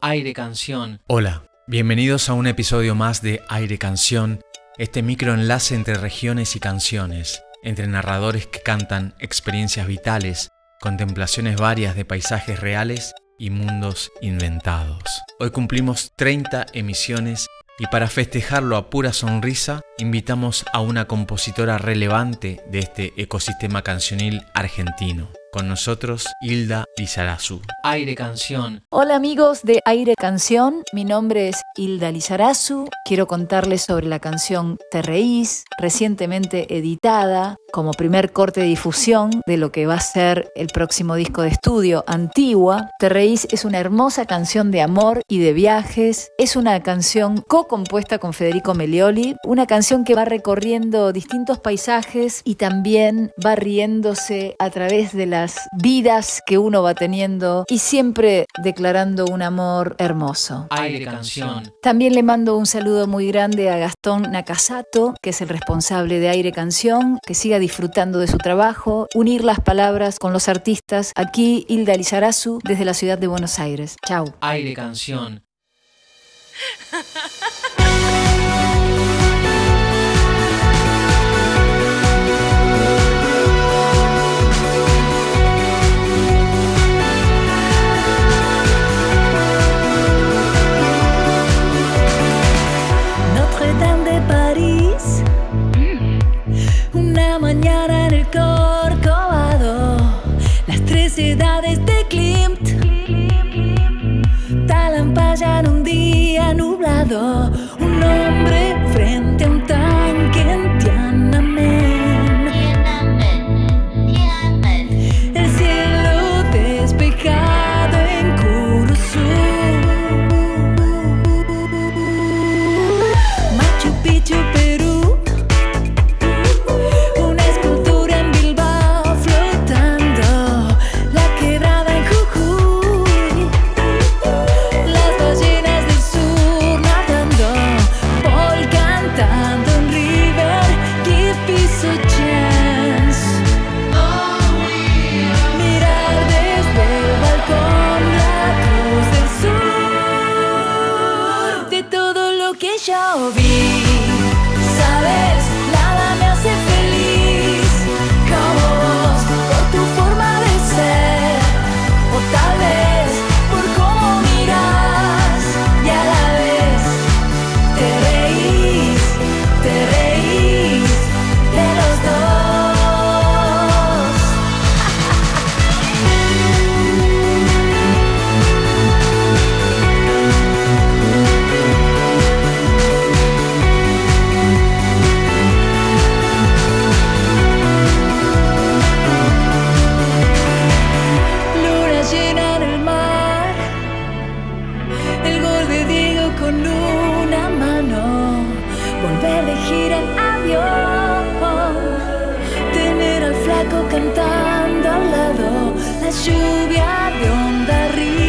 Aire Canción. Hola, bienvenidos a un episodio más de Aire Canción, este microenlace entre regiones y canciones, entre narradores que cantan experiencias vitales, contemplaciones varias de paisajes reales y mundos inventados. Hoy cumplimos 30 emisiones y para festejarlo a pura sonrisa, invitamos a una compositora relevante de este ecosistema cancionil argentino. Con nosotros, Hilda Lizarazu. Aire Canción. Hola amigos de Aire Canción, mi nombre es Hilda Lizarazu. Quiero contarles sobre la canción Te Reís, recientemente editada como primer corte de difusión de lo que va a ser el próximo disco de estudio, Antigua. Te Reís es una hermosa canción de amor y de viajes. Es una canción co-compuesta con Federico Melioli, una canción que va recorriendo distintos paisajes y también va riéndose a través de la vidas que uno va teniendo y siempre declarando un amor hermoso. Aire Canción. También le mando un saludo muy grande a Gastón Nakasato, que es el responsable de Aire Canción, que siga disfrutando de su trabajo, unir las palabras con los artistas. Aquí Hilda Lizarazu desde la ciudad de Buenos Aires. Chau. Aire Canción. de Klimt. Talan en un día nublado. job. estar de gira en avión, tener al flaco cantando al lado, la lluvia de onda arriba.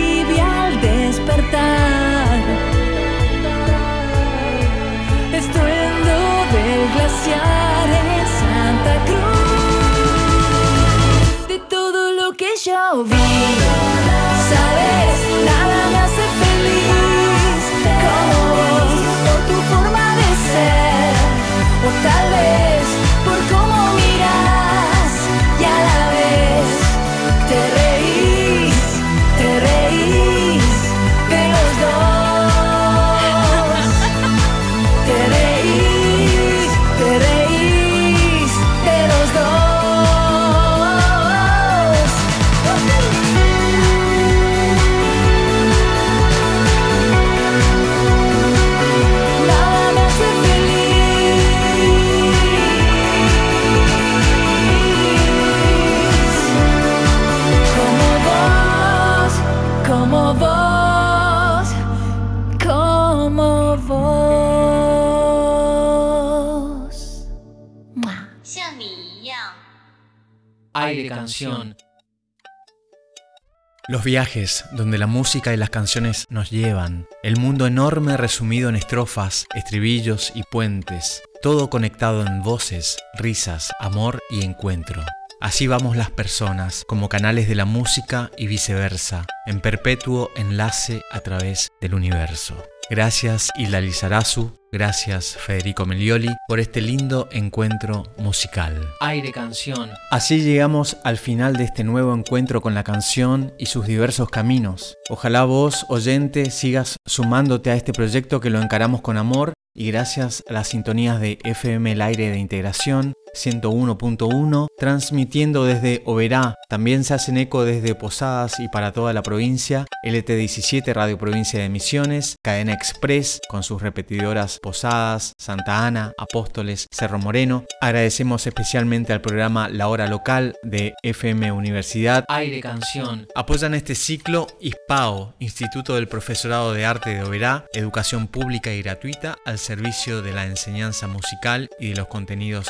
Los viajes donde la música y las canciones nos llevan, el mundo enorme resumido en estrofas, estribillos y puentes, todo conectado en voces, risas, amor y encuentro. Así vamos las personas, como canales de la música y viceversa, en perpetuo enlace a través del universo. Gracias Hilda Lizarazu, gracias Federico Melioli por este lindo encuentro musical. Aire Canción. Así llegamos al final de este nuevo encuentro con la canción y sus diversos caminos. Ojalá vos, oyente, sigas sumándote a este proyecto que lo encaramos con amor y gracias a las sintonías de FM El Aire de Integración 101.1, transmitiendo desde Oberá. También se hacen eco desde Posadas y para toda la provincia, LT17 Radio Provincia de Misiones, Cadena Express con sus repetidoras Posadas, Santa Ana, Apóstoles, Cerro Moreno. Agradecemos especialmente al programa La Hora Local de FM Universidad. Aire Canción. Apoyan este ciclo ISPAO, Instituto del Profesorado de Arte de Oberá, educación pública y gratuita al servicio de la enseñanza musical y de los contenidos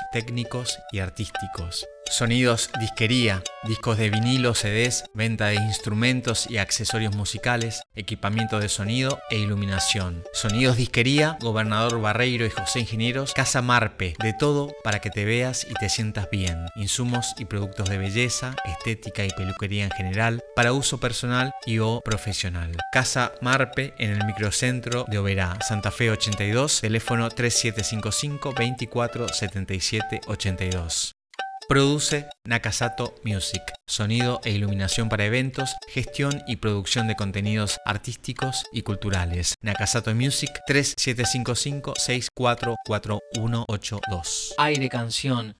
y artísticos. Sonidos Disquería, discos de vinilo, CDs, venta de instrumentos y accesorios musicales, equipamiento de sonido e iluminación. Sonidos Disquería, Gobernador Barreiro y José Ingenieros, Casa Marpe, de todo para que te veas y te sientas bien. Insumos y productos de belleza, estética y peluquería en general, para uso personal y o profesional. Casa Marpe en el microcentro de Oberá, Santa Fe 82, teléfono 3755 24 77 82. Produce Nakasato Music. Sonido e iluminación para eventos, gestión y producción de contenidos artísticos y culturales. Nakasato Music 3755 644182. Aire Canción.